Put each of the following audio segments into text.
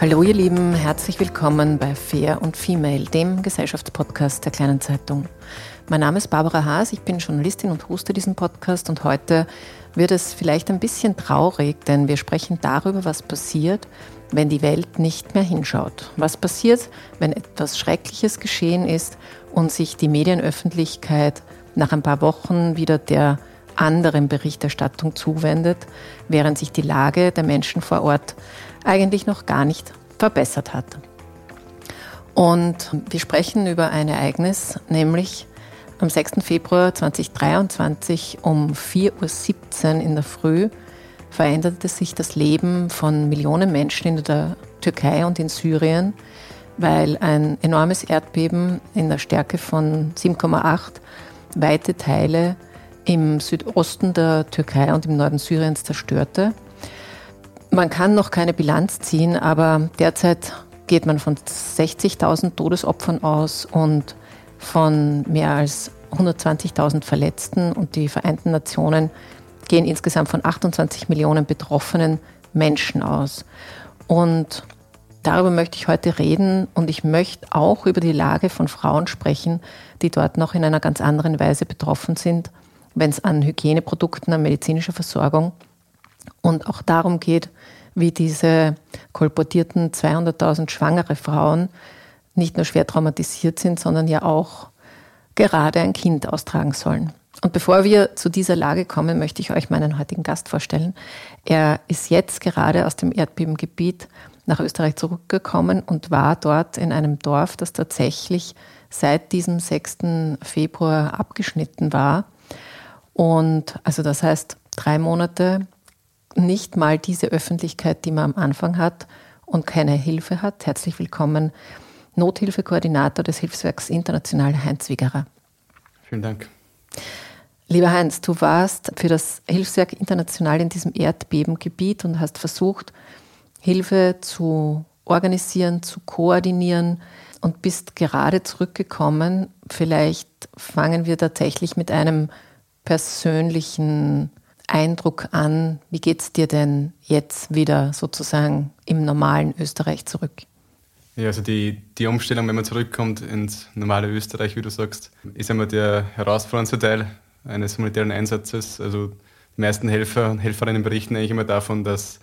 Hallo ihr Lieben, herzlich willkommen bei Fair und Female, dem Gesellschaftspodcast der kleinen Zeitung. Mein Name ist Barbara Haas, ich bin Journalistin und hoste diesen Podcast und heute wird es vielleicht ein bisschen traurig, denn wir sprechen darüber, was passiert, wenn die Welt nicht mehr hinschaut. Was passiert, wenn etwas Schreckliches geschehen ist und sich die Medienöffentlichkeit nach ein paar Wochen wieder der anderen Berichterstattung zuwendet, während sich die Lage der Menschen vor Ort eigentlich noch gar nicht verbessert hat. Und wir sprechen über ein Ereignis, nämlich am 6. Februar 2023 um 4.17 Uhr in der Früh veränderte sich das Leben von Millionen Menschen in der Türkei und in Syrien, weil ein enormes Erdbeben in der Stärke von 7,8 weite Teile im Südosten der Türkei und im Norden Syriens zerstörte. Man kann noch keine Bilanz ziehen, aber derzeit geht man von 60.000 Todesopfern aus und von mehr als 120.000 Verletzten und die Vereinten Nationen gehen insgesamt von 28 Millionen betroffenen Menschen aus. Und darüber möchte ich heute reden und ich möchte auch über die Lage von Frauen sprechen, die dort noch in einer ganz anderen Weise betroffen sind, wenn es an Hygieneprodukten, an medizinischer Versorgung und auch darum geht, wie diese kolportierten 200.000 schwangere Frauen nicht nur schwer traumatisiert sind, sondern ja auch gerade ein Kind austragen sollen. Und bevor wir zu dieser Lage kommen, möchte ich euch meinen heutigen Gast vorstellen. Er ist jetzt gerade aus dem Erdbebengebiet nach Österreich zurückgekommen und war dort in einem Dorf, das tatsächlich seit diesem 6. Februar abgeschnitten war. Und also das heißt, drei Monate nicht mal diese Öffentlichkeit, die man am Anfang hat und keine Hilfe hat. Herzlich willkommen, Nothilfekoordinator des Hilfswerks International, Heinz Wiegerer. Vielen Dank. Lieber Heinz, du warst für das Hilfswerk International in diesem Erdbebengebiet und hast versucht, Hilfe zu organisieren, zu koordinieren und bist gerade zurückgekommen. Vielleicht fangen wir tatsächlich mit einem persönlichen Eindruck an, wie geht es dir denn jetzt wieder sozusagen im normalen Österreich zurück? Ja, also die, die Umstellung, wenn man zurückkommt ins normale Österreich, wie du sagst, ist einmal der herausforderndste Teil eines humanitären Einsatzes. Also die meisten Helfer und Helferinnen berichten eigentlich immer davon, dass,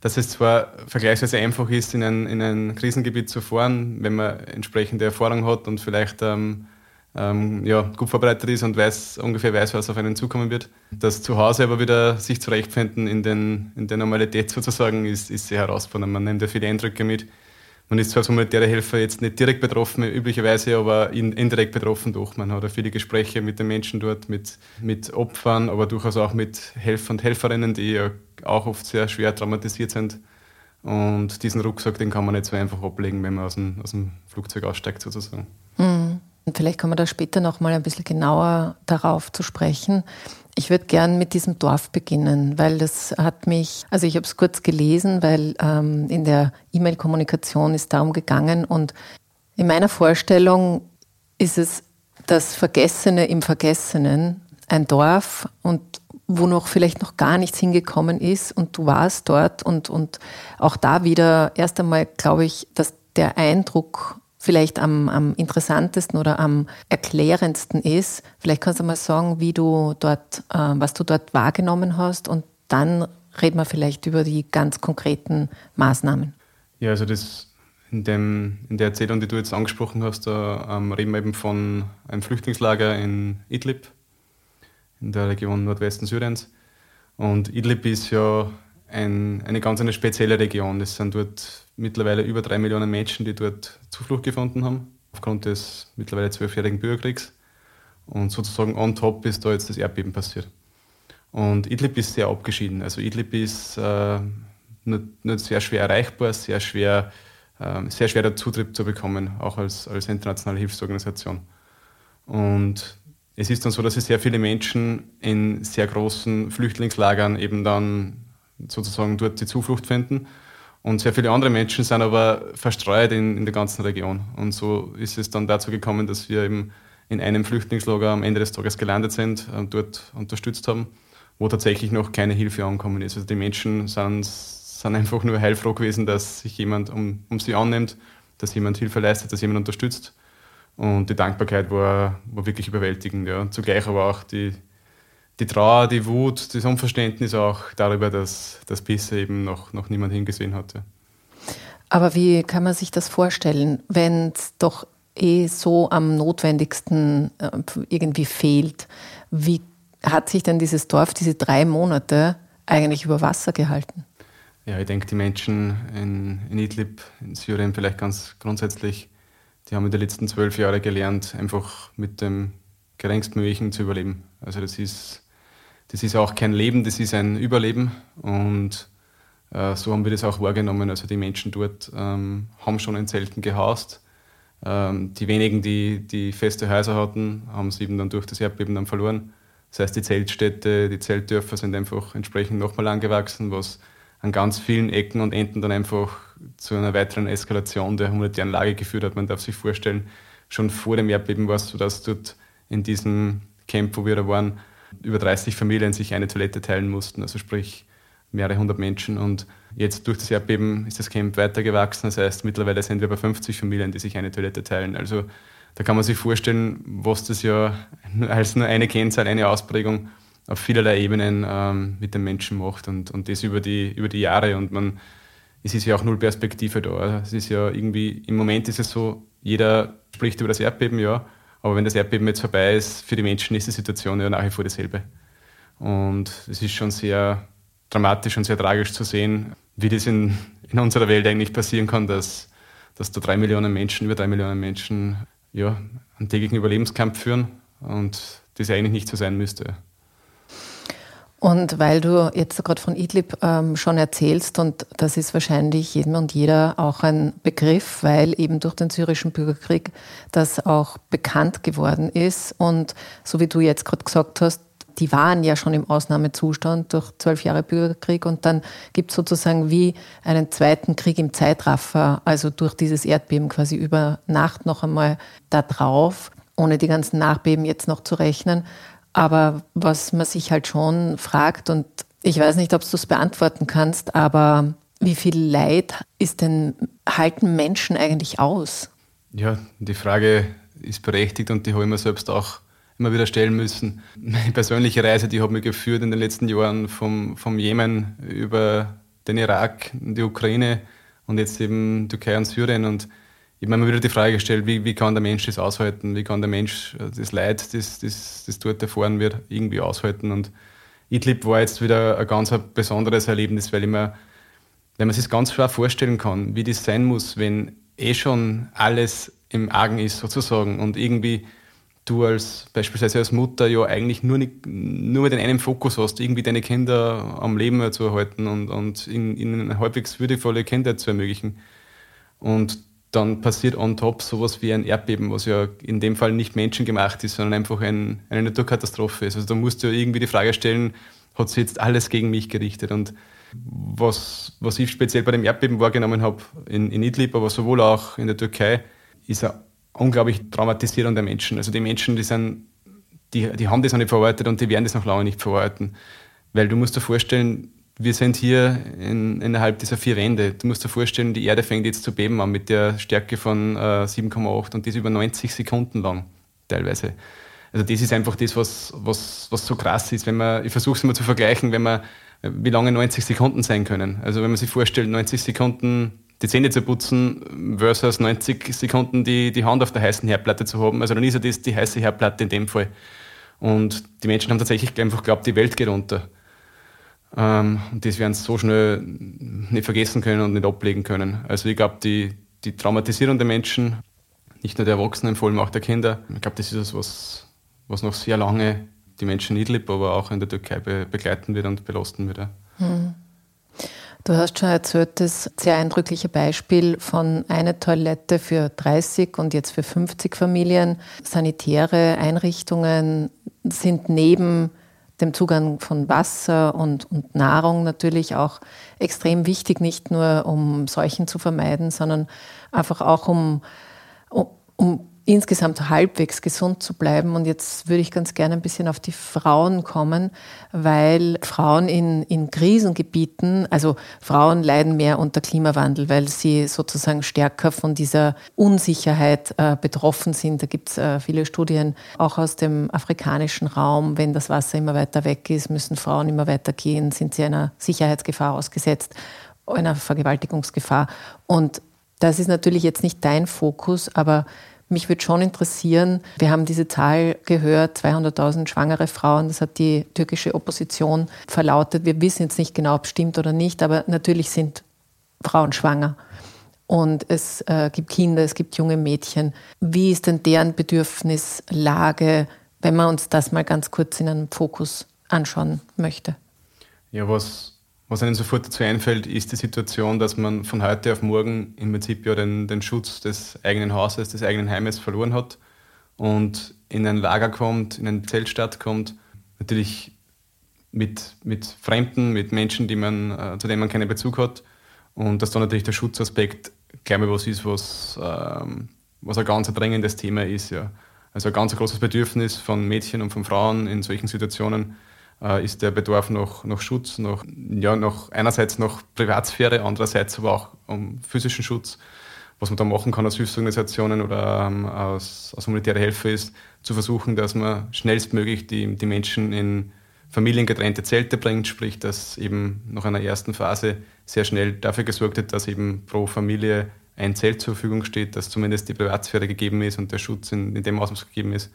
dass es zwar vergleichsweise einfach ist, in ein, in ein Krisengebiet zu fahren, wenn man entsprechende Erfahrung hat und vielleicht ähm, ähm, ja, gut vorbereitet ist und weiß, ungefähr weiß, was auf einen zukommen wird. Das zu Hause aber wieder sich zurechtfinden in, den, in der Normalität sozusagen ist, ist sehr herausfordernd. Man nimmt ja viele Eindrücke mit. Man ist zwar als humanitäre Helfer jetzt nicht direkt betroffen, üblicherweise, aber indirekt betroffen durch. Man hat ja viele Gespräche mit den Menschen dort, mit, mit Opfern, aber durchaus auch mit Helfern und Helferinnen, die ja auch oft sehr schwer traumatisiert sind. Und diesen Rucksack, den kann man nicht so einfach ablegen, wenn man aus dem, aus dem Flugzeug aussteigt sozusagen. Mhm. Vielleicht kommen wir da später noch mal ein bisschen genauer darauf zu sprechen. Ich würde gern mit diesem Dorf beginnen, weil das hat mich, also ich habe es kurz gelesen, weil ähm, in der E-Mail-Kommunikation ist darum gegangen und in meiner Vorstellung ist es das Vergessene im Vergessenen, ein Dorf und wo noch vielleicht noch gar nichts hingekommen ist und du warst dort und, und auch da wieder erst einmal glaube ich, dass der Eindruck vielleicht am, am interessantesten oder am erklärendsten ist. Vielleicht kannst du mal sagen, wie du dort, äh, was du dort wahrgenommen hast und dann reden wir vielleicht über die ganz konkreten Maßnahmen. Ja, also das in, dem, in der Erzählung, die du jetzt angesprochen hast, da ähm, reden wir eben von einem Flüchtlingslager in Idlib, in der Region Nordwesten Syriens. Und Idlib ist ja ein, eine ganz eine spezielle Region. Es sind dort mittlerweile über drei Millionen Menschen, die dort Zuflucht gefunden haben, aufgrund des mittlerweile zwölfjährigen Bürgerkriegs. Und sozusagen on top ist da jetzt das Erdbeben passiert. Und Idlib ist sehr abgeschieden. Also Idlib ist äh, nicht, nicht sehr schwer erreichbar, sehr schwer ähm, sehr schwer, Zutritt zu bekommen, auch als, als internationale Hilfsorganisation. Und es ist dann so, dass sich sehr viele Menschen in sehr großen Flüchtlingslagern eben dann sozusagen dort die Zuflucht finden. Und sehr viele andere Menschen sind aber verstreut in, in der ganzen Region. Und so ist es dann dazu gekommen, dass wir eben in einem Flüchtlingslager am Ende des Tages gelandet sind und dort unterstützt haben, wo tatsächlich noch keine Hilfe angekommen ist. Also die Menschen sind sind einfach nur heilfroh gewesen, dass sich jemand um, um sie annimmt, dass jemand Hilfe leistet, dass jemand unterstützt. Und die Dankbarkeit war, war wirklich überwältigend. Ja. Zugleich aber auch die, die Trauer, die Wut, das Unverständnis auch darüber, dass, dass bisher eben noch, noch niemand hingesehen hatte. Aber wie kann man sich das vorstellen, wenn es doch eh so am notwendigsten äh, irgendwie fehlt? Wie hat sich denn dieses Dorf diese drei Monate eigentlich über Wasser gehalten? Ja, ich denke, die Menschen in, in Idlib, in Syrien vielleicht ganz grundsätzlich, die haben in den letzten zwölf Jahren gelernt, einfach mit dem geringstmöglichen zu überleben. Also das ist, das ist auch kein Leben, das ist ein Überleben. Und äh, so haben wir das auch wahrgenommen. Also die Menschen dort ähm, haben schon in Zelten gehaust. Ähm, die wenigen, die, die feste Häuser hatten, haben es eben dann durch das Erdbeben dann verloren. Das heißt, die Zeltstädte, die Zeltdörfer sind einfach entsprechend nochmal angewachsen, was an ganz vielen Ecken und Enden dann einfach zu einer weiteren Eskalation der humanitären Lage geführt hat. Man darf sich vorstellen, schon vor dem Erdbeben war es so, dass dort in diesem Camp, wo wir da waren, über 30 Familien sich eine Toilette teilen mussten, also sprich mehrere hundert Menschen. Und jetzt durch das Erdbeben ist das Camp weitergewachsen. Das heißt, mittlerweile sind wir bei 50 Familien, die sich eine Toilette teilen. Also da kann man sich vorstellen, was das ja als nur eine Kennzahl, eine Ausprägung auf vielerlei Ebenen ähm, mit den Menschen macht und, und das über die, über die Jahre. Und man, es ist ja auch null Perspektive da. Es ist ja irgendwie, im Moment ist es so, jeder spricht über das Erdbeben, ja, aber wenn das Erdbeben jetzt vorbei ist, für die Menschen ist die Situation ja nach wie vor dieselbe. Und es ist schon sehr dramatisch und sehr tragisch zu sehen, wie das in, in unserer Welt eigentlich passieren kann, dass, dass da drei Millionen Menschen, über drei Millionen Menschen, ja, einen täglichen Überlebenskampf führen und das eigentlich nicht so sein müsste. Und weil du jetzt gerade von Idlib ähm, schon erzählst, und das ist wahrscheinlich jedem und jeder auch ein Begriff, weil eben durch den syrischen Bürgerkrieg das auch bekannt geworden ist. Und so wie du jetzt gerade gesagt hast, die waren ja schon im Ausnahmezustand durch zwölf Jahre Bürgerkrieg und dann gibt es sozusagen wie einen zweiten Krieg im Zeitraffer, also durch dieses Erdbeben quasi über Nacht noch einmal da drauf, ohne die ganzen Nachbeben jetzt noch zu rechnen. Aber was man sich halt schon fragt, und ich weiß nicht, ob du es beantworten kannst, aber wie viel Leid ist denn, halten Menschen eigentlich aus? Ja, die Frage ist berechtigt und die habe ich mir selbst auch immer wieder stellen müssen. Meine persönliche Reise, die hat mich geführt in den letzten Jahren vom, vom Jemen über den Irak, die Ukraine und jetzt eben Türkei und Syrien. Und ich habe mir wieder die Frage gestellt, wie, wie kann der Mensch das aushalten? Wie kann der Mensch äh, das Leid, das, das, das dort erfahren wird, irgendwie aushalten? Und Idlib war jetzt wieder ein ganz besonderes Erlebnis, weil ich mir, wenn man sich das ganz schwer vorstellen kann, wie das sein muss, wenn eh schon alles im Argen ist sozusagen und irgendwie du als beispielsweise als Mutter ja eigentlich nur, nicht, nur mit einem Fokus hast, irgendwie deine Kinder am Leben zu erhalten und, und ihnen eine halbwegs würdevolle Kinder zu ermöglichen. Und dann passiert on top sowas wie ein Erdbeben, was ja in dem Fall nicht menschengemacht ist, sondern einfach ein, eine Naturkatastrophe ist. Also da musst du irgendwie die Frage stellen, hat sich jetzt alles gegen mich gerichtet? Und was, was ich speziell bei dem Erdbeben wahrgenommen habe in, in Idlib, aber sowohl auch in der Türkei, ist eine unglaublich Traumatisierung der Menschen. Also die Menschen, die sind, die, die haben das noch nicht verarbeitet und die werden das noch lange nicht verarbeiten. Weil du musst dir vorstellen, wir sind hier in, innerhalb dieser vier Wände. Du musst dir vorstellen, die Erde fängt jetzt zu beben an mit der Stärke von äh, 7,8 und das über 90 Sekunden lang teilweise. Also das ist einfach das, was, was, was so krass ist. Wenn man, ich versuche es mal zu vergleichen, wenn man, wie lange 90 Sekunden sein können. Also wenn man sich vorstellt, 90 Sekunden die Zähne zu putzen versus 90 Sekunden die, die Hand auf der heißen Herdplatte zu haben. Also dann ist ja das die heiße Herdplatte in dem Fall. Und die Menschen haben tatsächlich einfach geglaubt, die Welt geht unter. Ähm, und das werden sie so schnell nicht vergessen können und nicht ablegen können. Also ich glaube, die, die Traumatisierung der Menschen, nicht nur der Erwachsenen, vor allem auch der Kinder, ich glaube, das ist etwas, was, was noch sehr lange die Menschen in Idlib, aber auch in der Türkei be begleiten wird und belasten wird. Hm. Du hast schon erzählt, das sehr eindrückliche Beispiel von einer Toilette für 30 und jetzt für 50 Familien. Sanitäre Einrichtungen sind neben dem Zugang von Wasser und, und Nahrung natürlich auch extrem wichtig, nicht nur um Seuchen zu vermeiden, sondern einfach auch um, um, um insgesamt halbwegs gesund zu bleiben. Und jetzt würde ich ganz gerne ein bisschen auf die Frauen kommen, weil Frauen in, in Krisengebieten, also Frauen leiden mehr unter Klimawandel, weil sie sozusagen stärker von dieser Unsicherheit äh, betroffen sind. Da gibt es äh, viele Studien, auch aus dem afrikanischen Raum. Wenn das Wasser immer weiter weg ist, müssen Frauen immer weiter gehen, sind sie einer Sicherheitsgefahr ausgesetzt, einer Vergewaltigungsgefahr. Und das ist natürlich jetzt nicht dein Fokus, aber mich würde schon interessieren, wir haben diese Zahl gehört, 200.000 schwangere Frauen, das hat die türkische Opposition verlautet. Wir wissen jetzt nicht genau, ob es stimmt oder nicht, aber natürlich sind Frauen schwanger. Und es äh, gibt Kinder, es gibt junge Mädchen. Wie ist denn deren Bedürfnislage, wenn man uns das mal ganz kurz in einem Fokus anschauen möchte? Ja, was was einem sofort dazu einfällt, ist die Situation, dass man von heute auf morgen im Prinzip ja den, den Schutz des eigenen Hauses, des eigenen Heimes verloren hat und in ein Lager kommt, in eine Zeltstadt kommt, natürlich mit, mit Fremden, mit Menschen, die man, äh, zu denen man keinen Bezug hat und dass da natürlich der Schutzaspekt gleich mal was ist, was, ähm, was ein ganz dringendes Thema ist. Ja. Also ein ganz großes Bedürfnis von Mädchen und von Frauen in solchen Situationen äh, ist der Bedarf nach, nach Schutz, nach, ja, nach einerseits nach Privatsphäre, andererseits aber auch um physischen Schutz. Was man da machen kann als Hilfsorganisationen oder ähm, als, als humanitäre Helfer ist, zu versuchen, dass man schnellstmöglich die, die Menschen in familiengetrennte Zelte bringt, sprich, dass eben nach einer ersten Phase sehr schnell dafür gesorgt wird, dass eben pro Familie ein Zelt zur Verfügung steht, dass zumindest die Privatsphäre gegeben ist und der Schutz in, in dem Ausmaß gegeben ist.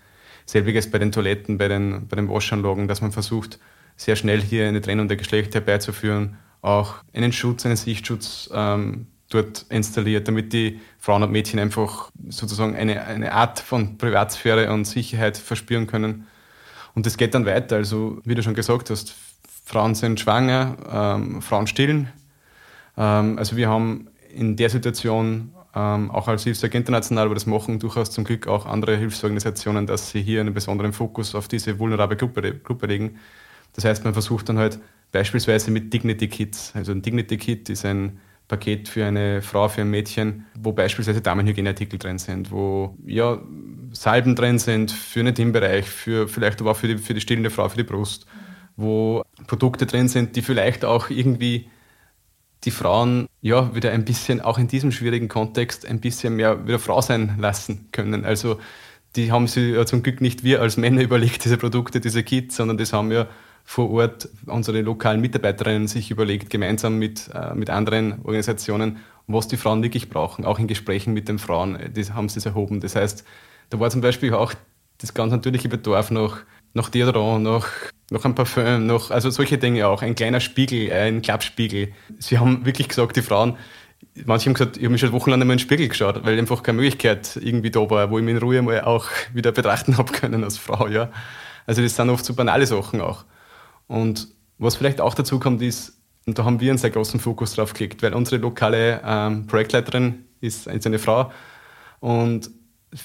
Selbiges bei den Toiletten, bei den, bei den Waschanlagen, dass man versucht, sehr schnell hier eine Trennung der Geschlechter herbeizuführen, auch einen Schutz, einen Sichtschutz ähm, dort installiert, damit die Frauen und Mädchen einfach sozusagen eine, eine Art von Privatsphäre und Sicherheit verspüren können. Und das geht dann weiter. Also, wie du schon gesagt hast, Frauen sind schwanger, ähm, Frauen stillen. Ähm, also wir haben in der Situation ähm, auch als Hilfswerk international, aber das machen durchaus zum Glück auch andere Hilfsorganisationen, dass sie hier einen besonderen Fokus auf diese vulnerable Gruppe, Gruppe legen. Das heißt, man versucht dann halt beispielsweise mit Dignity Kits, also ein Dignity Kit ist ein Paket für eine Frau, für ein Mädchen, wo beispielsweise Damenhygieneartikel drin sind, wo ja, Salben drin sind für den Intimbereich, für vielleicht aber auch für die, für die stillende Frau, für die Brust, wo Produkte drin sind, die vielleicht auch irgendwie die Frauen ja wieder ein bisschen, auch in diesem schwierigen Kontext, ein bisschen mehr wieder Frau sein lassen können. Also die haben sich ja zum Glück nicht wir als Männer überlegt, diese Produkte, diese Kits, sondern das haben ja vor Ort unsere lokalen Mitarbeiterinnen sich überlegt, gemeinsam mit, äh, mit anderen Organisationen, was die Frauen wirklich brauchen, auch in Gesprächen mit den Frauen, das haben sie es erhoben. Das heißt, da war zum Beispiel auch das ganz natürliche Bedarf nach, nach Deodorant, nach noch ein Parfüm, noch, also solche Dinge auch, ein kleiner Spiegel, ein Klappspiegel. Sie haben wirklich gesagt, die Frauen, manche haben gesagt, ich habe mich schon wochenlang in den Spiegel geschaut, weil einfach keine Möglichkeit irgendwie da war, wo ich mich in Ruhe mal auch wieder betrachten habe können als Frau, ja. Also das sind oft so banale Sachen auch. Und was vielleicht auch dazu kommt, ist, und da haben wir einen sehr großen Fokus drauf gelegt, weil unsere lokale ähm, Projektleiterin ist eine Frau. Und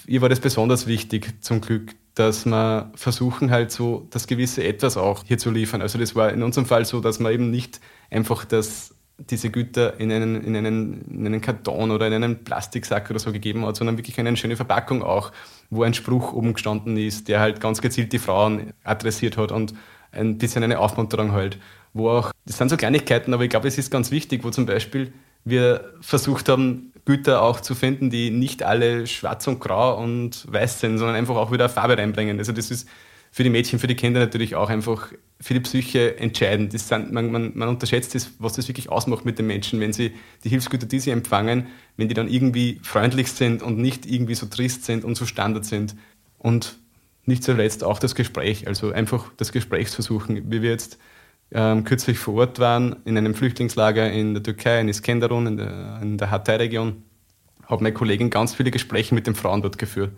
ihr war das besonders wichtig, zum Glück, dass wir versuchen halt so das gewisse Etwas auch hier zu liefern. Also das war in unserem Fall so, dass man eben nicht einfach das, diese Güter in einen, in, einen, in einen Karton oder in einen Plastiksack oder so gegeben hat, sondern wirklich eine schöne Verpackung auch, wo ein Spruch oben gestanden ist, der halt ganz gezielt die Frauen adressiert hat und ein bisschen eine Aufmunterung halt. Wo auch, das sind so Kleinigkeiten, aber ich glaube, es ist ganz wichtig, wo zum Beispiel wir versucht haben, Güter auch zu finden, die nicht alle schwarz und grau und weiß sind, sondern einfach auch wieder Farbe reinbringen. Also das ist für die Mädchen, für die Kinder natürlich auch einfach für die Psyche entscheidend. Das sind, man, man, man unterschätzt das, was das wirklich ausmacht mit den Menschen, wenn sie die Hilfsgüter, die sie empfangen, wenn die dann irgendwie freundlich sind und nicht irgendwie so trist sind und so Standard sind. Und nicht zuletzt auch das Gespräch, also einfach das Gespräch zu suchen, wie wir jetzt ähm, kürzlich vor Ort waren, in einem Flüchtlingslager in der Türkei, in Iskenderun, in der, in der Hatay-Region, hat meine Kollegin ganz viele Gespräche mit den Frauen dort geführt.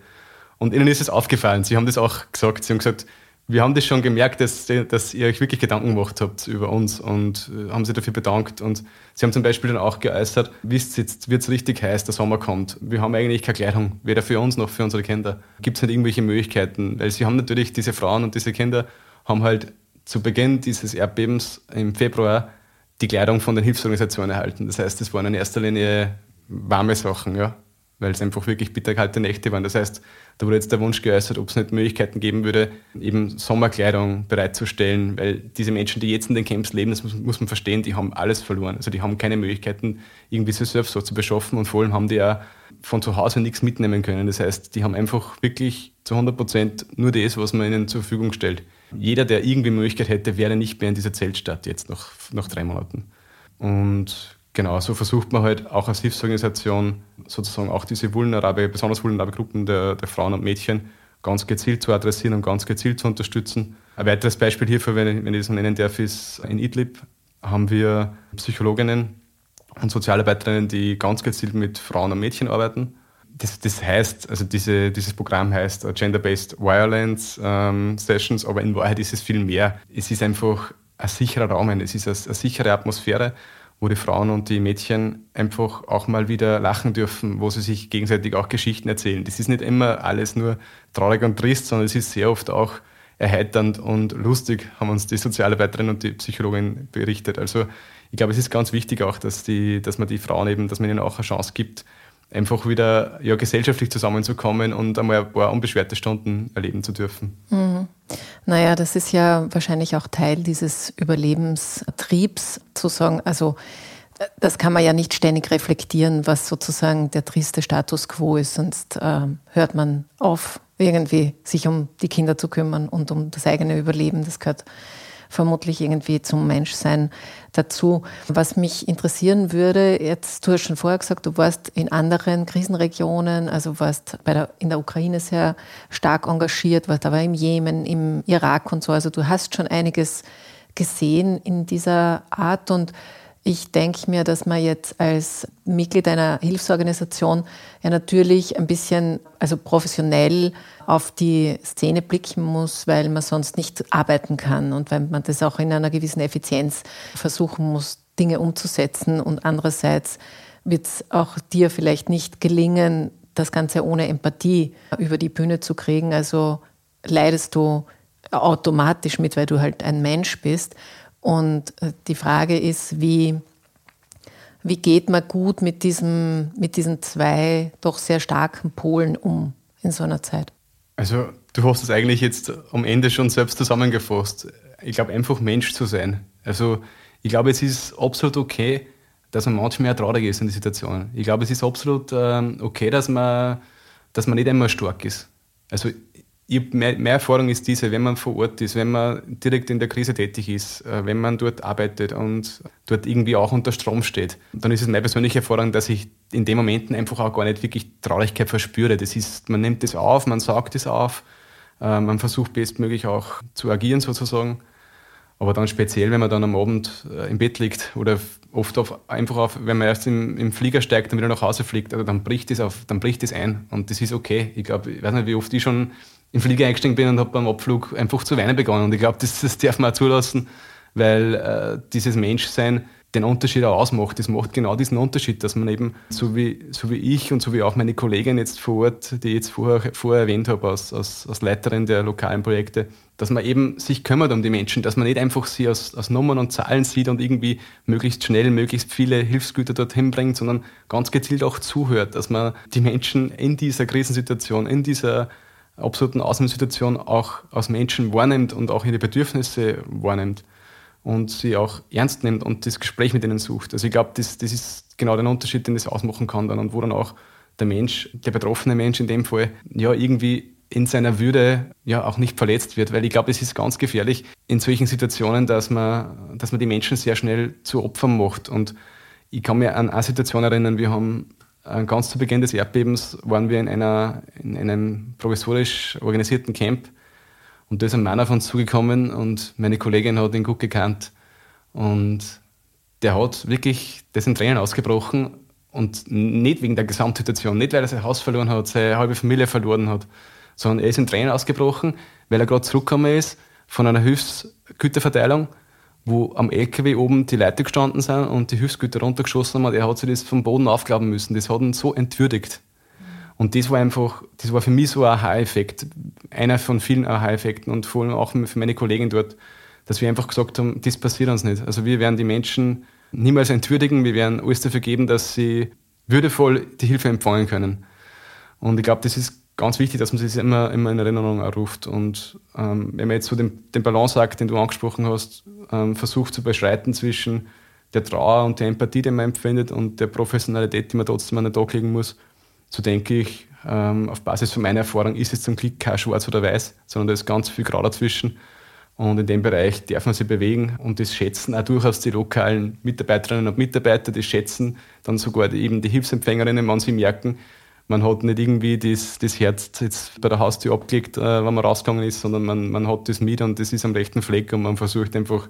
Und ihnen ist es aufgefallen, sie haben das auch gesagt, sie haben gesagt, wir haben das schon gemerkt, dass, dass ihr euch wirklich Gedanken gemacht habt über uns und äh, haben sie dafür bedankt. Und sie haben zum Beispiel dann auch geäußert, wisst jetzt wird es richtig heiß, der Sommer kommt. Wir haben eigentlich keine Kleidung, weder für uns noch für unsere Kinder. Gibt es nicht irgendwelche Möglichkeiten? Weil sie haben natürlich, diese Frauen und diese Kinder haben halt zu Beginn dieses Erdbebens im Februar die Kleidung von den Hilfsorganisationen erhalten. Das heißt, es waren in erster Linie warme Sachen, ja, weil es einfach wirklich bitterkalte Nächte waren. Das heißt, da wurde jetzt der Wunsch geäußert, ob es nicht Möglichkeiten geben würde, eben Sommerkleidung bereitzustellen, weil diese Menschen, die jetzt in den Camps leben, das muss, muss man verstehen, die haben alles verloren. Also die haben keine Möglichkeiten, irgendwie sich selbst so zu beschaffen und vor allem haben die ja von zu Hause nichts mitnehmen können. Das heißt, die haben einfach wirklich zu 100 Prozent nur das, was man ihnen zur Verfügung stellt jeder, der irgendwie Möglichkeit hätte, wäre nicht mehr in dieser Zeltstadt jetzt nach, nach drei Monaten. Und genau, so versucht man halt auch als Hilfsorganisation sozusagen auch diese vulnerable, besonders vulnerable Gruppen der, der Frauen und Mädchen ganz gezielt zu adressieren und ganz gezielt zu unterstützen. Ein weiteres Beispiel hierfür, wenn ich, wenn ich das nennen darf, ist in Idlib haben wir Psychologinnen und Sozialarbeiterinnen, die ganz gezielt mit Frauen und Mädchen arbeiten das, das heißt, also diese, dieses Programm heißt Gender-Based Violence ähm, Sessions, aber in Wahrheit ist es viel mehr. Es ist einfach ein sicherer Raum, es ist eine, eine sichere Atmosphäre, wo die Frauen und die Mädchen einfach auch mal wieder lachen dürfen, wo sie sich gegenseitig auch Geschichten erzählen. Das ist nicht immer alles nur traurig und trist, sondern es ist sehr oft auch erheiternd und lustig, haben uns die Sozialarbeiterin und die Psychologin berichtet. Also ich glaube, es ist ganz wichtig auch, dass, die, dass man die Frauen eben, dass man ihnen auch eine Chance gibt, einfach wieder ja, gesellschaftlich zusammenzukommen und einmal ein paar unbeschwerte Stunden erleben zu dürfen. Mhm. Naja, das ist ja wahrscheinlich auch Teil dieses Überlebenstriebs, zu sagen, also das kann man ja nicht ständig reflektieren, was sozusagen der triste Status quo ist, sonst äh, hört man auf, irgendwie sich um die Kinder zu kümmern und um das eigene Überleben. Das gehört vermutlich irgendwie zum Menschsein dazu. Was mich interessieren würde, jetzt, du hast schon vorher gesagt, du warst in anderen Krisenregionen, also warst bei der, in der Ukraine sehr stark engagiert, warst aber im Jemen, im Irak und so. Also du hast schon einiges gesehen in dieser Art und ich denke mir, dass man jetzt als Mitglied einer Hilfsorganisation ja natürlich ein bisschen, also professionell auf die Szene blicken muss, weil man sonst nicht arbeiten kann und weil man das auch in einer gewissen Effizienz versuchen muss, Dinge umzusetzen. Und andererseits wird es auch dir vielleicht nicht gelingen, das Ganze ohne Empathie über die Bühne zu kriegen. Also leidest du automatisch mit, weil du halt ein Mensch bist. Und äh, die Frage ist, wie, wie geht man gut mit, diesem, mit diesen zwei doch sehr starken Polen um in so einer Zeit? Also du hast es eigentlich jetzt am Ende schon selbst zusammengefasst. Ich glaube, einfach Mensch zu sein. Also ich glaube, es ist absolut okay, dass man manchmal traurig ist in der Situation. Ich glaube, es ist absolut ähm, okay, dass man, dass man nicht immer stark ist. Also mehr Erfahrung ist diese, wenn man vor Ort ist, wenn man direkt in der Krise tätig ist, äh, wenn man dort arbeitet und dort irgendwie auch unter Strom steht, dann ist es meine persönliche Erfahrung, dass ich in den Momenten einfach auch gar nicht wirklich Traurigkeit verspüre. Das ist, man nimmt das auf, man saugt es auf, äh, man versucht bestmöglich auch zu agieren sozusagen. Aber dann speziell, wenn man dann am Abend äh, im Bett liegt oder oft auf, einfach auf, wenn man erst im, im Flieger steigt und wieder nach Hause fliegt, also dann bricht das dann bricht das ein und das ist okay. Ich glaube, ich weiß nicht, wie oft ich schon im Flieger eingestiegen bin und habe beim Abflug einfach zu weinen begonnen. Und ich glaube, das, das darf man auch zulassen, weil äh, dieses Menschsein den Unterschied auch ausmacht. Das macht genau diesen Unterschied, dass man eben, so wie, so wie ich und so wie auch meine Kollegin jetzt vor Ort, die ich jetzt vorher, vorher erwähnt habe, als, als, als Leiterin der lokalen Projekte, dass man eben sich kümmert um die Menschen, dass man nicht einfach sie aus, aus Nummern und Zahlen sieht und irgendwie möglichst schnell, möglichst viele Hilfsgüter dorthin bringt, sondern ganz gezielt auch zuhört, dass man die Menschen in dieser Krisensituation, in dieser absoluten Außensituation auch als Menschen wahrnimmt und auch ihre Bedürfnisse wahrnimmt und sie auch ernst nimmt und das Gespräch mit ihnen sucht. Also ich glaube, das, das ist genau der Unterschied, den das ausmachen kann dann und wo dann auch der Mensch, der betroffene Mensch in dem Fall, ja irgendwie in seiner Würde ja auch nicht verletzt wird, weil ich glaube, es ist ganz gefährlich in solchen Situationen, dass man, dass man die Menschen sehr schnell zu Opfern macht. Und ich kann mir an eine Situation erinnern, wir haben ganz zu Beginn des Erdbebens waren wir in, einer, in einem provisorisch organisierten Camp und da ist ein Mann auf uns zugekommen und meine Kollegin hat ihn gut gekannt. Und der hat wirklich das in Tränen ausgebrochen und nicht wegen der Gesamtsituation, nicht weil er sein Haus verloren hat, seine halbe Familie verloren hat, sondern er ist in Tränen ausgebrochen, weil er gerade zurückgekommen ist von einer Hilfsgüterverteilung, wo am LKW oben die Leute gestanden sind und die Hilfsgüter runtergeschossen haben er hat sich das vom Boden aufklappen müssen. Das hat ihn so entwürdigt. Und das war einfach, das war für mich so ein Aha-Effekt, einer von vielen Aha-Effekten und vor allem auch für meine Kollegen dort, dass wir einfach gesagt haben, das passiert uns nicht. Also wir werden die Menschen niemals entwürdigen, wir werden alles dafür geben, dass sie würdevoll die Hilfe empfangen können. Und ich glaube, das ist ganz wichtig, dass man sich immer, immer in Erinnerung ruft. Und ähm, wenn man jetzt so den, den Balanceakt, den du angesprochen hast, ähm, versucht zu beschreiten zwischen der Trauer und der Empathie, die man empfindet, und der Professionalität, die man trotzdem an den Tag legen muss, so denke ich, ähm, auf Basis von meiner Erfahrung ist es zum Glück kein Schwarz oder Weiß, sondern da ist ganz viel Grau dazwischen. Und in dem Bereich darf man sich bewegen und das schätzen auch durchaus die lokalen Mitarbeiterinnen und Mitarbeiter, das schätzen dann sogar eben die Hilfsempfängerinnen, wenn sie merken, man hat nicht irgendwie das, das Herz jetzt bei der Haustür abgelegt, äh, wenn man rausgegangen ist, sondern man, man hat das mit und das ist am rechten Fleck und man versucht einfach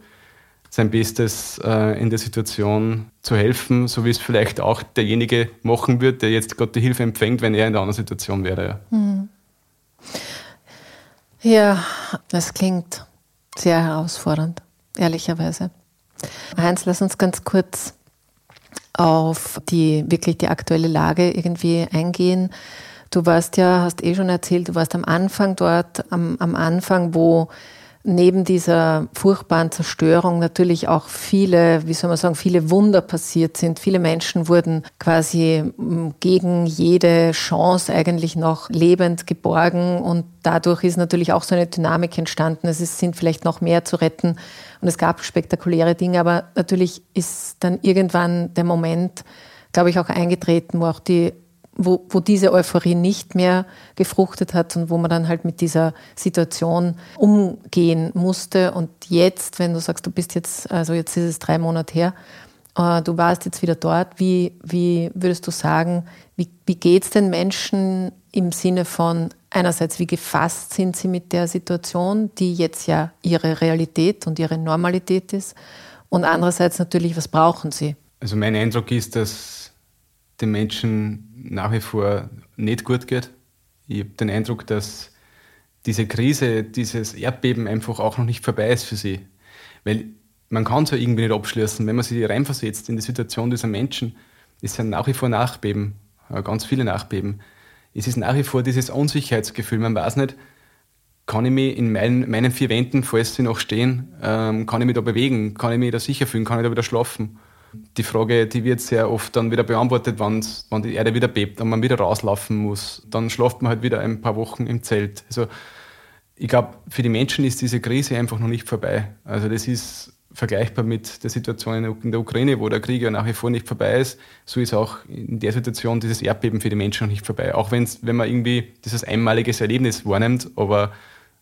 sein Bestes äh, in der Situation zu helfen, so wie es vielleicht auch derjenige machen würde, der jetzt gerade die Hilfe empfängt, wenn er in der anderen Situation wäre. Mhm. Ja, das klingt sehr herausfordernd, ehrlicherweise. Heinz, lass uns ganz kurz auf die wirklich die aktuelle Lage irgendwie eingehen. Du warst ja, hast eh schon erzählt, du warst am Anfang dort, am, am Anfang, wo neben dieser furchtbaren Zerstörung natürlich auch viele, wie soll man sagen, viele Wunder passiert sind. Viele Menschen wurden quasi mm, gegen jede Chance eigentlich noch lebend geborgen und dadurch ist natürlich auch so eine Dynamik entstanden. Es sind vielleicht noch mehr zu retten und es gab spektakuläre Dinge, aber natürlich ist dann irgendwann der Moment, glaube ich, auch eingetreten, wo auch die wo, wo diese Euphorie nicht mehr gefruchtet hat und wo man dann halt mit dieser Situation umgehen musste. Und jetzt, wenn du sagst, du bist jetzt, also jetzt ist es drei Monate her, äh, du warst jetzt wieder dort, wie, wie würdest du sagen, wie, wie geht es den Menschen im Sinne von einerseits, wie gefasst sind sie mit der Situation, die jetzt ja ihre Realität und ihre Normalität ist, und andererseits natürlich, was brauchen sie? Also mein Eindruck ist, dass den Menschen nach wie vor nicht gut geht. Ich habe den Eindruck, dass diese Krise, dieses Erdbeben einfach auch noch nicht vorbei ist für sie. Weil man kann es ja irgendwie nicht abschließen. Wenn man sich reinversetzt in die Situation dieser Menschen, es sind nach wie vor Nachbeben, ganz viele Nachbeben. Es ist nach wie vor dieses Unsicherheitsgefühl. Man weiß nicht, kann ich mich in meinen, meinen vier Wänden, falls sie noch stehen, ähm, kann ich mich da bewegen, kann ich mich da sicher fühlen, kann ich da wieder schlafen die Frage, die wird sehr oft dann wieder beantwortet, wenn die Erde wieder bebt und man wieder rauslaufen muss. Dann schlaft man halt wieder ein paar Wochen im Zelt. Also ich glaube, für die Menschen ist diese Krise einfach noch nicht vorbei. Also das ist vergleichbar mit der Situation in der Ukraine, wo der Krieg ja nach wie vor nicht vorbei ist. So ist auch in der Situation dieses Erdbeben für die Menschen noch nicht vorbei. Auch wenn's, wenn man irgendwie dieses einmaliges Erlebnis wahrnimmt, aber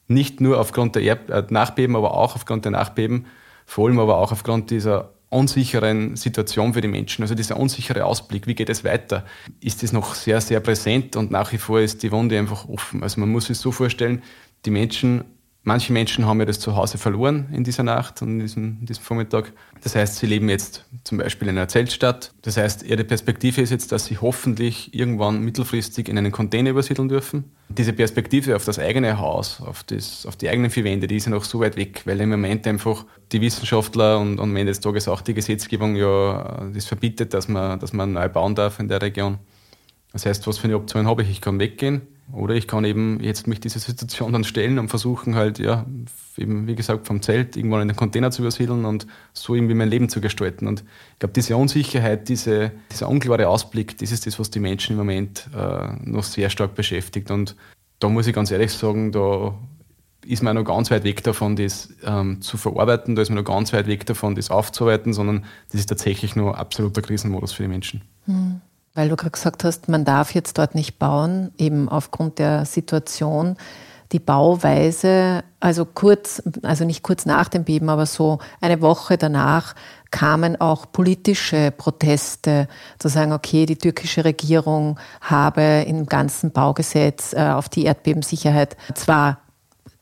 nicht nur aufgrund der Erd äh, Nachbeben, aber auch aufgrund der Nachbeben, vor allem aber auch aufgrund dieser unsicheren Situation für die Menschen. Also dieser unsichere Ausblick, wie geht es weiter, ist das noch sehr, sehr präsent und nach wie vor ist die Wunde einfach offen. Also man muss sich so vorstellen, die Menschen Manche Menschen haben ja das Zuhause verloren in dieser Nacht und in diesem, in diesem Vormittag. Das heißt, sie leben jetzt zum Beispiel in einer Zeltstadt. Das heißt, ihre Perspektive ist jetzt, dass sie hoffentlich irgendwann mittelfristig in einen Container übersiedeln dürfen. Diese Perspektive auf das eigene Haus, auf, das, auf die eigenen vier Wände, die ist ja noch so weit weg, weil im Moment einfach die Wissenschaftler und, und am Ende des Tages auch die Gesetzgebung ja das verbietet, dass man, dass man neu bauen darf in der Region. Das heißt, was für eine Option habe ich? Ich kann weggehen oder ich kann eben jetzt mich dieser Situation dann stellen und versuchen halt, ja, eben wie gesagt, vom Zelt irgendwann in den Container zu übersiedeln und so irgendwie mein Leben zu gestalten. Und ich glaube, diese Unsicherheit, diese, dieser unklare Ausblick, das ist das, was die Menschen im Moment äh, noch sehr stark beschäftigt. Und da muss ich ganz ehrlich sagen, da ist man noch ganz weit weg davon, das ähm, zu verarbeiten, da ist man noch ganz weit weg davon, das aufzuarbeiten, sondern das ist tatsächlich nur absoluter Krisenmodus für die Menschen. Mhm. Weil du gerade gesagt hast, man darf jetzt dort nicht bauen, eben aufgrund der Situation. Die Bauweise, also kurz, also nicht kurz nach dem Beben, aber so eine Woche danach kamen auch politische Proteste, zu sagen, okay, die türkische Regierung habe im ganzen Baugesetz äh, auf die Erdbebensicherheit zwar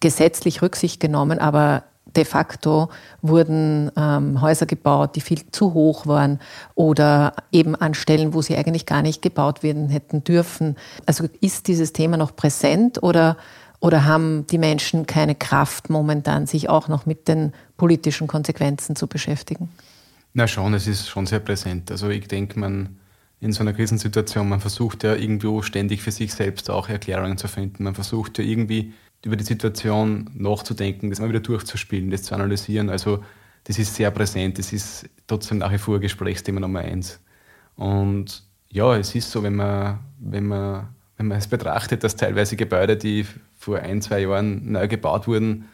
gesetzlich Rücksicht genommen, aber de facto wurden ähm, Häuser gebaut, die viel zu hoch waren oder eben an Stellen, wo sie eigentlich gar nicht gebaut werden hätten dürfen. Also ist dieses Thema noch präsent oder, oder haben die Menschen keine Kraft momentan, sich auch noch mit den politischen Konsequenzen zu beschäftigen? Na schon, es ist schon sehr präsent. Also ich denke, man in so einer Krisensituation, man versucht ja irgendwo ständig für sich selbst auch Erklärungen zu finden. Man versucht ja irgendwie über die Situation nachzudenken, das mal wieder durchzuspielen, das zu analysieren. Also das ist sehr präsent, das ist trotzdem nach wie vor Gesprächsthema Nummer eins. Und ja, es ist so, wenn man, wenn man, wenn man es betrachtet, dass teilweise Gebäude, die vor ein, zwei Jahren neu gebaut wurden,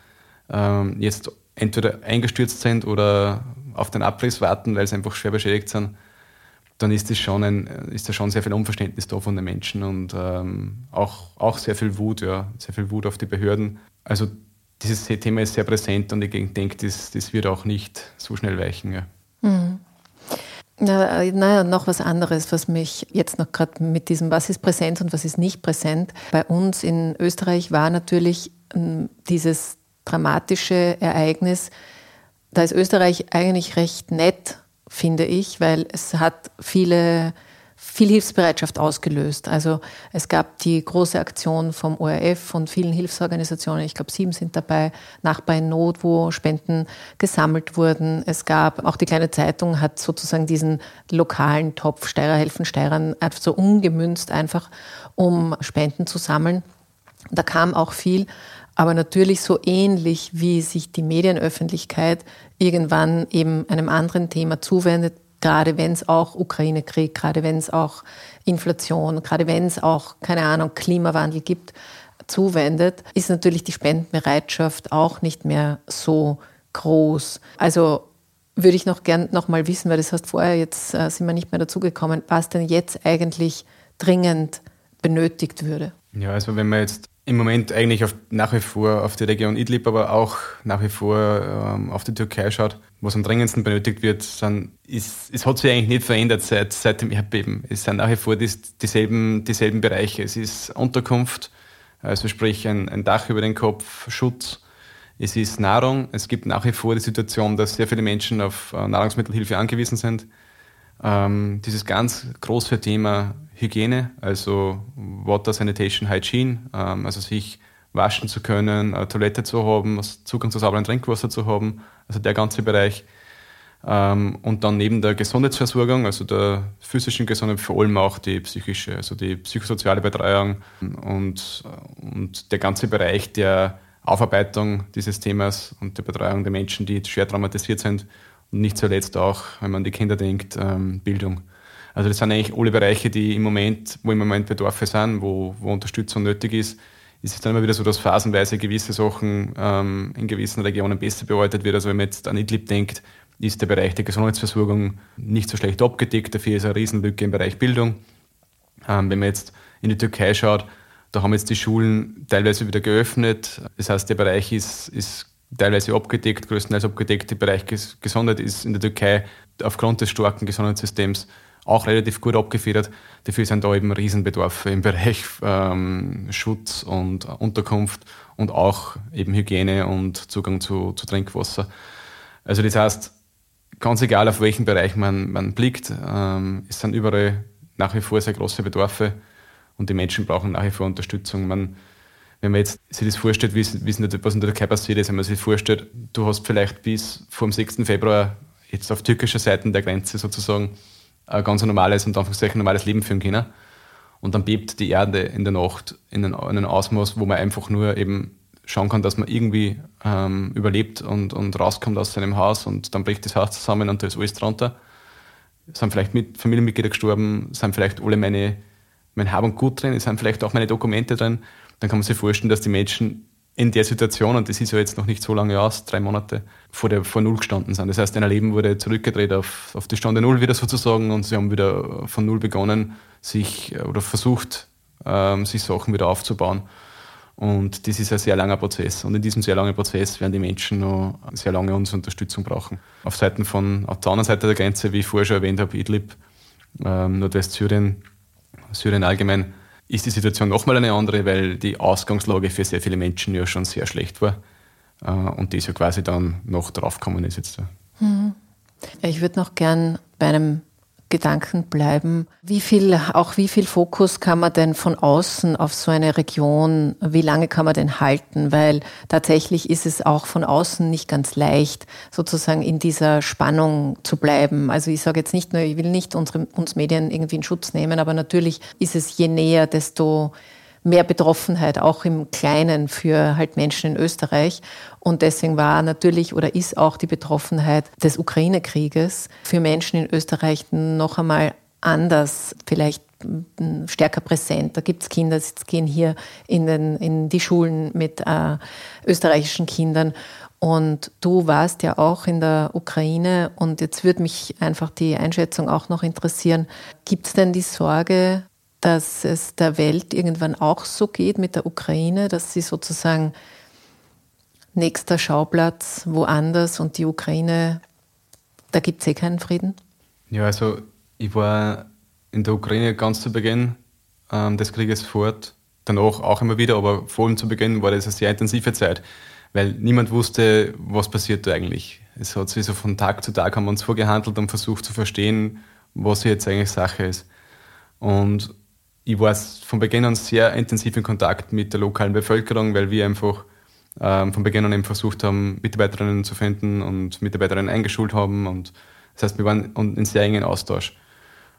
ähm, jetzt entweder eingestürzt sind oder auf den Abriss warten, weil sie einfach schwer beschädigt sind, dann ist das schon ein, ist da schon sehr viel Unverständnis da von den Menschen und ähm, auch, auch sehr viel Wut, ja, sehr viel Wut auf die Behörden. Also dieses Thema ist sehr präsent und ich denke, das, das wird auch nicht so schnell weichen. Ja. Mhm. Naja, na, noch was anderes, was mich jetzt noch gerade mit diesem, was ist präsent und was ist nicht präsent. Bei uns in Österreich war natürlich ähm, dieses dramatische Ereignis, da ist Österreich eigentlich recht nett finde ich, weil es hat viele, viel Hilfsbereitschaft ausgelöst. Also es gab die große Aktion vom ORF und vielen Hilfsorganisationen, ich glaube sieben sind dabei, Nachbar in Not, wo Spenden gesammelt wurden. Es gab, auch die kleine Zeitung hat sozusagen diesen lokalen Topf Steirer helfen Steirern einfach so umgemünzt einfach, um Spenden zu sammeln. Da kam auch viel, aber natürlich so ähnlich wie sich die Medienöffentlichkeit irgendwann eben einem anderen Thema zuwendet, gerade wenn es auch Ukraine-Krieg, gerade wenn es auch Inflation, gerade wenn es auch, keine Ahnung, Klimawandel gibt, zuwendet, ist natürlich die Spendenbereitschaft auch nicht mehr so groß. Also würde ich noch gern noch mal wissen, weil das hast vorher jetzt äh, sind wir nicht mehr dazugekommen, was denn jetzt eigentlich dringend benötigt würde. Ja, also wenn man jetzt im Moment eigentlich auf, nach wie vor auf die Region Idlib, aber auch nach wie vor ähm, auf die Türkei schaut, was am dringendsten benötigt wird, sind, ist, es hat sich eigentlich nicht verändert seit, seit dem Erdbeben. Es sind nach wie vor dies, dieselben, dieselben Bereiche. Es ist Unterkunft, also sprich ein, ein Dach über den Kopf, Schutz. Es ist Nahrung. Es gibt nach wie vor die Situation, dass sehr viele Menschen auf äh, Nahrungsmittelhilfe angewiesen sind. Ähm, dieses ganz große Thema Hygiene, also Water Sanitation Hygiene, ähm, also sich waschen zu können, eine Toilette zu haben, Zugang zu sauberem Trinkwasser zu haben, also der ganze Bereich. Ähm, und dann neben der Gesundheitsversorgung, also der physischen Gesundheit, vor allem auch die psychische, also die psychosoziale Betreuung und, und der ganze Bereich der Aufarbeitung dieses Themas und der Betreuung der Menschen, die schwer traumatisiert sind und nicht zuletzt auch, wenn man an die Kinder denkt, ähm, Bildung. Also das sind eigentlich alle Bereiche, die im Moment, wo im Moment Bedarfe sind, wo, wo Unterstützung nötig ist. Es ist dann immer wieder so, dass phasenweise gewisse Sachen ähm, in gewissen Regionen besser bearbeitet wird. Also wenn man jetzt an Idlib denkt, ist der Bereich der Gesundheitsversorgung nicht so schlecht abgedeckt. Dafür ist eine Riesenlücke im Bereich Bildung. Ähm, wenn man jetzt in die Türkei schaut, da haben jetzt die Schulen teilweise wieder geöffnet. Das heißt, der Bereich ist, ist teilweise abgedeckt, größtenteils abgedeckt. Der Bereich Gesundheit ist in der Türkei aufgrund des starken Gesundheitssystems auch relativ gut abgefedert. Dafür sind da eben Riesenbedarfe im Bereich ähm, Schutz und Unterkunft und auch eben Hygiene und Zugang zu, zu Trinkwasser. Also das heißt, ganz egal auf welchen Bereich man, man blickt, ähm, es sind überall nach wie vor sehr große Bedarfe und die Menschen brauchen nach wie vor Unterstützung. Man, wenn man jetzt sich das vorstellt, wie, wie was in der Türkei passiert ist, wenn man sich vorstellt, du hast vielleicht bis vor dem 6. Februar jetzt auf türkischer Seite der Grenze sozusagen ein ganz normales und ein normales Leben führen können. Und dann bebt die Erde in der Nacht in einem Ausmaß, wo man einfach nur eben schauen kann, dass man irgendwie ähm, überlebt und, und rauskommt aus seinem Haus und dann bricht das Haus zusammen und da ist alles drunter. Sind vielleicht mit Familienmitglieder gestorben, sind vielleicht alle meine, mein Hab und Gut drin, sind vielleicht auch meine Dokumente drin. Dann kann man sich vorstellen, dass die Menschen in der Situation, und das ist ja jetzt noch nicht so lange aus, drei Monate, vor, der, vor Null gestanden sind. Das heißt, ihr Leben wurde zurückgedreht auf, auf die Stunde Null wieder sozusagen und sie haben wieder von Null begonnen, sich oder versucht, ähm, sich Sachen wieder aufzubauen. Und das ist ein sehr langer Prozess. Und in diesem sehr langen Prozess werden die Menschen noch sehr lange unsere Unterstützung brauchen. Auf Seiten von, auf der anderen Seite der Grenze, wie ich vorher schon erwähnt habe, Idlib, ähm, Nordwestsyrien, Syrien allgemein, ist die Situation nochmal eine andere, weil die Ausgangslage für sehr viele Menschen ja schon sehr schlecht war. Äh, und das ja quasi dann noch draufgekommen ist jetzt. Mhm. Ich würde noch gern bei einem Gedanken bleiben. Wie viel, auch wie viel Fokus kann man denn von außen auf so eine Region, wie lange kann man denn halten? Weil tatsächlich ist es auch von außen nicht ganz leicht, sozusagen in dieser Spannung zu bleiben. Also ich sage jetzt nicht nur, ich will nicht unsere, uns Medien irgendwie in Schutz nehmen, aber natürlich ist es je näher, desto mehr Betroffenheit, auch im Kleinen für halt Menschen in Österreich. Und deswegen war natürlich oder ist auch die Betroffenheit des Ukraine-Krieges für Menschen in Österreich noch einmal anders, vielleicht stärker präsent. Da gibt es Kinder, die gehen hier in, den, in die Schulen mit äh, österreichischen Kindern. Und du warst ja auch in der Ukraine und jetzt würde mich einfach die Einschätzung auch noch interessieren. Gibt es denn die Sorge, dass es der Welt irgendwann auch so geht mit der Ukraine, dass sie sozusagen nächster Schauplatz woanders und die Ukraine, da gibt es eh keinen Frieden? Ja, also ich war in der Ukraine ganz zu Beginn ähm, des Krieges fort, danach auch immer wieder, aber vor allem zu Beginn war das eine sehr intensive Zeit, weil niemand wusste, was passiert da eigentlich. Es hat sich so von Tag zu Tag haben wir uns vorgehandelt und versucht zu verstehen, was jetzt eigentlich Sache ist. Und ich war von Beginn an sehr intensiv in Kontakt mit der lokalen Bevölkerung, weil wir einfach ähm, von Beginn an eben versucht haben, Mitarbeiterinnen zu finden und Mitarbeiterinnen eingeschult haben. Und das heißt, wir waren in sehr engen Austausch.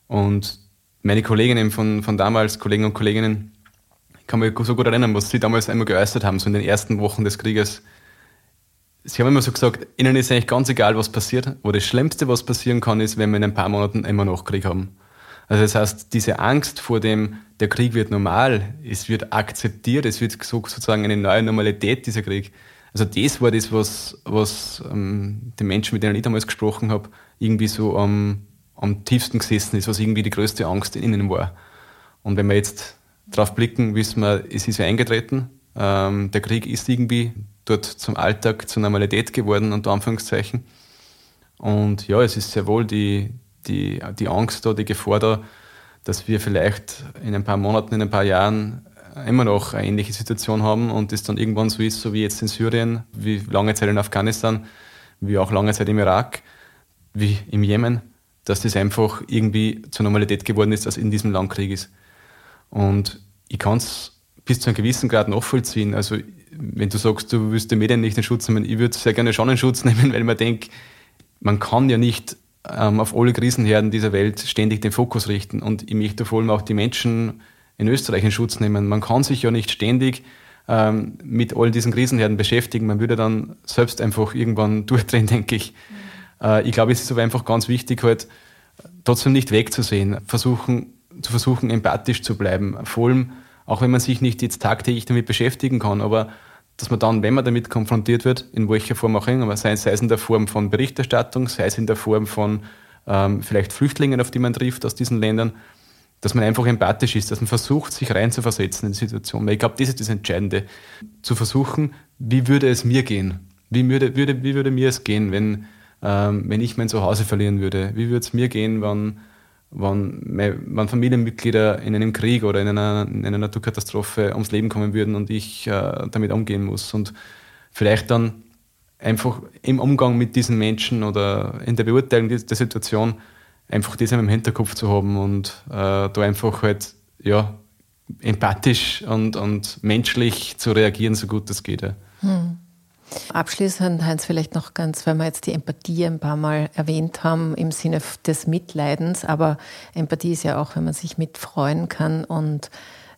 Und meine Kolleginnen von, von damals, Kollegen und Kolleginnen, ich kann mich so gut erinnern, was sie damals einmal geäußert haben, so in den ersten Wochen des Krieges. Sie haben immer so gesagt, ihnen ist eigentlich ganz egal, was passiert, aber das Schlimmste, was passieren kann, ist, wenn wir in ein paar Monaten immer noch Krieg haben. Also das heißt, diese Angst vor dem, der Krieg wird normal, es wird akzeptiert, es wird sozusagen eine neue Normalität, dieser Krieg. Also das war das, was, was ähm, den Menschen, mit denen ich damals gesprochen habe, irgendwie so am, am tiefsten gesessen ist, was irgendwie die größte Angst in ihnen war. Und wenn wir jetzt drauf blicken, wissen wir, es ist ja eingetreten. Ähm, der Krieg ist irgendwie dort zum Alltag, zur Normalität geworden, unter Anführungszeichen. Und ja, es ist sehr wohl die, die, die Angst da, die Gefahr da, dass wir vielleicht in ein paar Monaten, in ein paar Jahren immer noch eine ähnliche Situation haben und es dann irgendwann so ist, so wie jetzt in Syrien, wie lange Zeit in Afghanistan, wie auch lange Zeit im Irak, wie im Jemen, dass das einfach irgendwie zur Normalität geworden ist, dass in diesem Land Krieg ist. Und ich kann es bis zu einem gewissen Grad nachvollziehen. Also wenn du sagst, du willst die Medien nicht in Schutz nehmen, ich würde sehr gerne schon in Schutz nehmen, weil man denkt, man kann ja nicht ähm, auf alle Krisenherden dieser Welt ständig den Fokus richten. Und ich möchte vor allem auch die Menschen in Österreich in Schutz nehmen. Man kann sich ja nicht ständig ähm, mit all diesen Krisenherden beschäftigen. Man würde dann selbst einfach irgendwann durchdrehen, denke ich. Mhm. Äh, ich glaube, es ist aber einfach ganz wichtig, halt trotzdem nicht wegzusehen, versuchen, zu versuchen, empathisch zu bleiben. Vor allem, auch wenn man sich nicht jetzt tagtäglich damit beschäftigen kann, aber dass man dann, wenn man damit konfrontiert wird, in welcher Form auch immer, sei, sei es in der Form von Berichterstattung, sei es in der Form von ähm, vielleicht Flüchtlingen, auf die man trifft aus diesen Ländern, dass man einfach empathisch ist, dass man versucht, sich reinzuversetzen in die Situation. Weil ich glaube, das ist das Entscheidende. Zu versuchen, wie würde es mir gehen? Wie würde, würde, wie würde mir es gehen, wenn, ähm, wenn ich mein Zuhause verlieren würde? Wie würde es mir gehen, wenn, wenn, wenn Familienmitglieder in einem Krieg oder in einer, in einer Naturkatastrophe ums Leben kommen würden und ich äh, damit umgehen muss. Und vielleicht dann einfach im Umgang mit diesen Menschen oder in der Beurteilung der Situation einfach das im Hinterkopf zu haben und äh, da einfach halt ja, empathisch und, und menschlich zu reagieren, so gut es geht. Ja. Hm. Abschließend, Heinz, vielleicht noch ganz, weil wir jetzt die Empathie ein paar Mal erwähnt haben im Sinne des Mitleidens, aber Empathie ist ja auch, wenn man sich mitfreuen kann und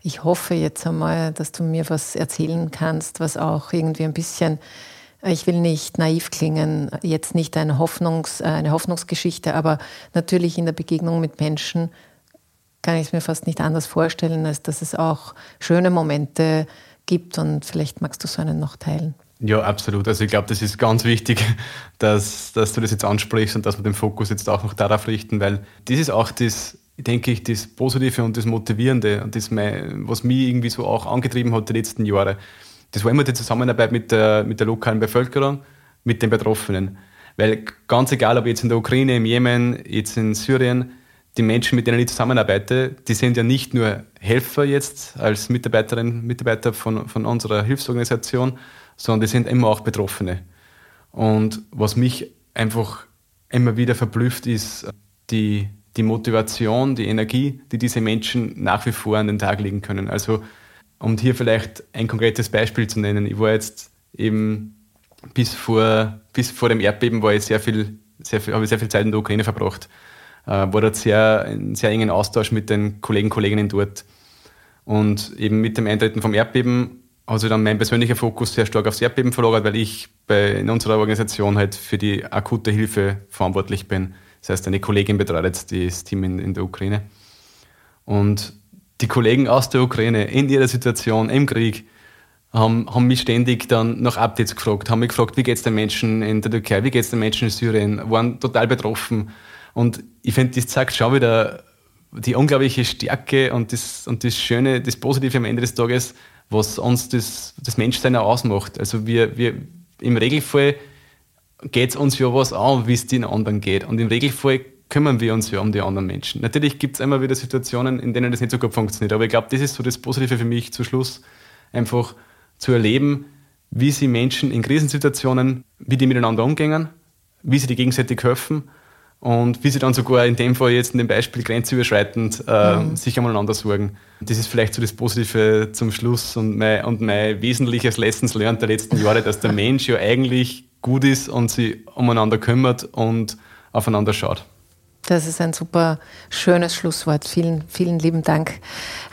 ich hoffe jetzt einmal, dass du mir was erzählen kannst, was auch irgendwie ein bisschen, ich will nicht naiv klingen, jetzt nicht eine, Hoffnungs, eine Hoffnungsgeschichte, aber natürlich in der Begegnung mit Menschen kann ich es mir fast nicht anders vorstellen, als dass es auch schöne Momente gibt und vielleicht magst du so einen noch teilen. Ja, absolut. Also ich glaube, das ist ganz wichtig, dass, dass du das jetzt ansprichst und dass wir den Fokus jetzt auch noch darauf richten, weil das ist auch das, denke ich, das Positive und das Motivierende und das, was mich irgendwie so auch angetrieben hat die letzten Jahre. Das war immer die Zusammenarbeit mit der, mit der lokalen Bevölkerung, mit den Betroffenen. Weil ganz egal, ob jetzt in der Ukraine, im Jemen, jetzt in Syrien, die Menschen, mit denen ich zusammenarbeite, die sind ja nicht nur Helfer jetzt als Mitarbeiterinnen, Mitarbeiter von, von unserer Hilfsorganisation, sondern die sind immer auch Betroffene. Und was mich einfach immer wieder verblüfft, ist die, die Motivation, die Energie, die diese Menschen nach wie vor an den Tag legen können. Also, um hier vielleicht ein konkretes Beispiel zu nennen, ich war jetzt eben bis vor, bis vor dem Erdbeben war ich sehr viel, sehr viel, habe ich sehr viel Zeit in der Ukraine verbracht. Äh, war dort sehr, einen sehr engen Austausch mit den Kollegen, Kolleginnen dort. Und eben mit dem Eintreten vom Erdbeben also dann mein persönlicher Fokus sehr stark aufs Erdbeben verlagert, weil ich bei, in unserer Organisation halt für die akute Hilfe verantwortlich bin. Das heißt, eine Kollegin betreut jetzt das Team in, in der Ukraine. Und die Kollegen aus der Ukraine in ihrer Situation im Krieg haben, haben mich ständig dann nach Updates gefragt, haben mich gefragt, wie geht es den Menschen in der Türkei, wie geht es den Menschen in Syrien, waren total betroffen. Und ich finde, das zeigt schon wieder die unglaubliche Stärke und das, und das Schöne, das Positive am Ende des Tages, was uns das, das Menschsein auch ausmacht. Also wir, wir im Regelfall geht es uns ja was an, wie es den anderen geht. Und im Regelfall kümmern wir uns ja um die anderen Menschen. Natürlich gibt es immer wieder Situationen, in denen das nicht so gut funktioniert. Aber ich glaube, das ist so das Positive für mich zu Schluss, einfach zu erleben, wie sie Menschen in Krisensituationen, wie die miteinander umgehen, wie sie die gegenseitig helfen und wie sie dann sogar in dem Fall jetzt in dem Beispiel grenzüberschreitend äh, mhm. sich umeinander sorgen. Das ist vielleicht so das Positive zum Schluss und mein, und mein wesentliches Lessons learned der letzten Jahre, dass der Mensch ja eigentlich gut ist und sich umeinander kümmert und aufeinander schaut. Das ist ein super schönes Schlusswort. Vielen, vielen lieben Dank.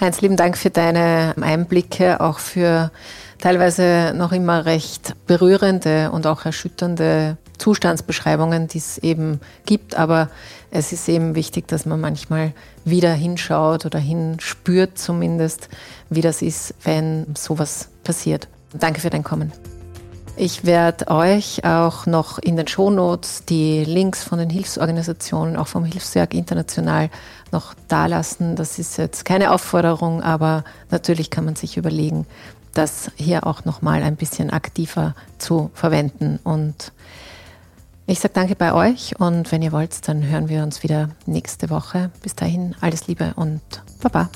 Heinz, lieben Dank für deine Einblicke, auch für teilweise noch immer recht berührende und auch erschütternde Zustandsbeschreibungen, die es eben gibt. Aber es ist eben wichtig, dass man manchmal wieder hinschaut oder hinspürt zumindest, wie das ist, wenn sowas passiert. Danke für dein Kommen. Ich werde euch auch noch in den Shownotes die Links von den Hilfsorganisationen, auch vom Hilfswerk International, noch dalassen. Das ist jetzt keine Aufforderung, aber natürlich kann man sich überlegen, das hier auch nochmal ein bisschen aktiver zu verwenden. Und ich sage danke bei euch und wenn ihr wollt, dann hören wir uns wieder nächste Woche. Bis dahin alles Liebe und Baba.